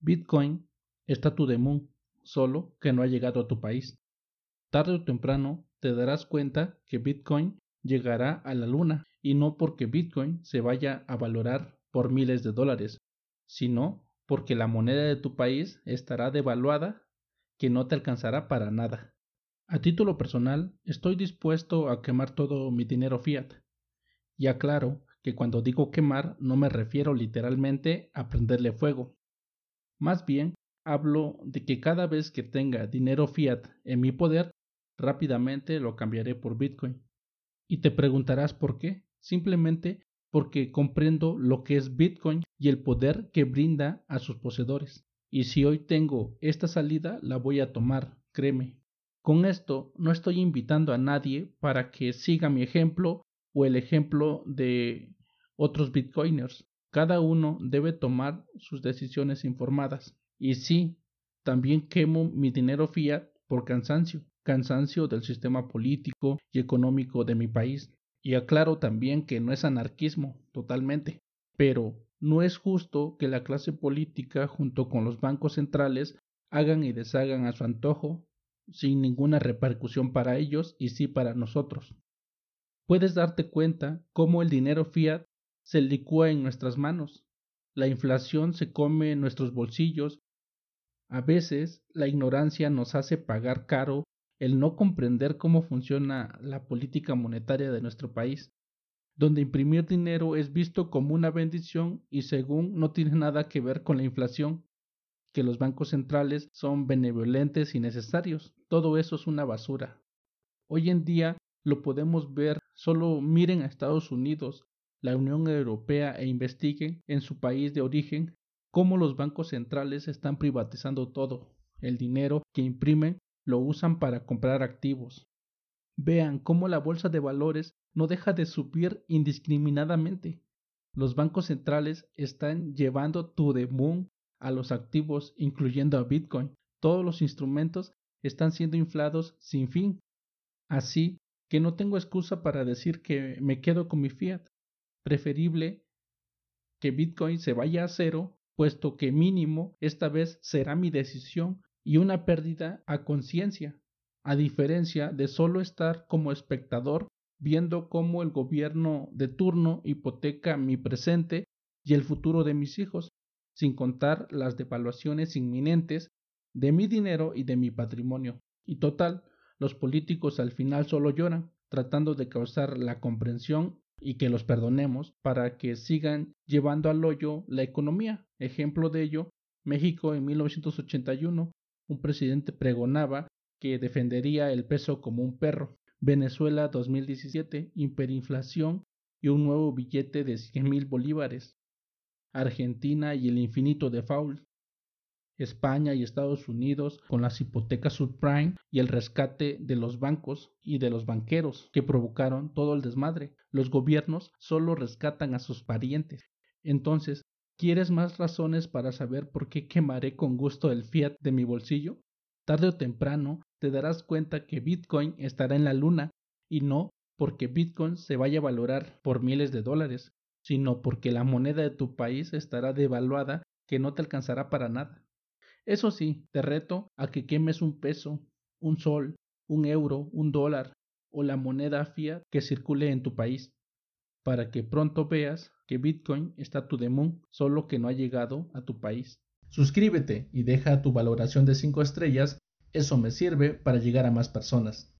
Bitcoin está to the moon, solo que no ha llegado a tu país. Tarde o temprano te darás cuenta que Bitcoin llegará a la luna y no porque Bitcoin se vaya a valorar por miles de dólares, sino porque la moneda de tu país estará devaluada que no te alcanzará para nada. A título personal, estoy dispuesto a quemar todo mi dinero fiat. Y aclaro que cuando digo quemar no me refiero literalmente a prenderle fuego. Más bien, hablo de que cada vez que tenga dinero fiat en mi poder, rápidamente lo cambiaré por Bitcoin. Y te preguntarás por qué. Simplemente porque comprendo lo que es Bitcoin y el poder que brinda a sus poseedores. Y si hoy tengo esta salida, la voy a tomar, créeme. Con esto no estoy invitando a nadie para que siga mi ejemplo o el ejemplo de otros bitcoiners. Cada uno debe tomar sus decisiones informadas. Y sí, también quemo mi dinero fiat por cansancio, cansancio del sistema político y económico de mi país. Y aclaro también que no es anarquismo totalmente, pero no es justo que la clase política junto con los bancos centrales hagan y deshagan a su antojo sin ninguna repercusión para ellos y sí para nosotros. Puedes darte cuenta cómo el dinero fiat se licúa en nuestras manos. La inflación se come en nuestros bolsillos. A veces la ignorancia nos hace pagar caro el no comprender cómo funciona la política monetaria de nuestro país, donde imprimir dinero es visto como una bendición y según no tiene nada que ver con la inflación, que los bancos centrales son benevolentes y necesarios. Todo eso es una basura. Hoy en día lo podemos ver, solo miren a Estados Unidos, la Unión Europea e investiguen en su país de origen cómo los bancos centrales están privatizando todo. El dinero que imprimen lo usan para comprar activos. Vean cómo la bolsa de valores no deja de subir indiscriminadamente. Los bancos centrales están llevando to the moon a los activos, incluyendo a Bitcoin. Todos los instrumentos están siendo inflados sin fin. Así que no tengo excusa para decir que me quedo con mi fiat. Preferible que Bitcoin se vaya a cero, puesto que mínimo esta vez será mi decisión y una pérdida a conciencia, a diferencia de solo estar como espectador viendo cómo el gobierno de turno hipoteca mi presente y el futuro de mis hijos, sin contar las devaluaciones inminentes de mi dinero y de mi patrimonio. Y total, los políticos al final solo lloran, tratando de causar la comprensión y que los perdonemos para que sigan llevando al hoyo la economía. Ejemplo de ello, México en 1981 un presidente pregonaba que defendería el peso como un perro. Venezuela 2017, hiperinflación y un nuevo billete de cien mil bolívares. Argentina y el infinito default. España y Estados Unidos con las hipotecas subprime y el rescate de los bancos y de los banqueros que provocaron todo el desmadre. Los gobiernos solo rescatan a sus parientes. Entonces, ¿Quieres más razones para saber por qué quemaré con gusto el fiat de mi bolsillo? Tarde o temprano te darás cuenta que Bitcoin estará en la luna y no porque Bitcoin se vaya a valorar por miles de dólares, sino porque la moneda de tu país estará devaluada que no te alcanzará para nada. Eso sí, te reto a que quemes un peso, un sol, un euro, un dólar o la moneda fiat que circule en tu país, para que pronto veas que Bitcoin está tu demon, solo que no ha llegado a tu país. Suscríbete y deja tu valoración de 5 estrellas, eso me sirve para llegar a más personas.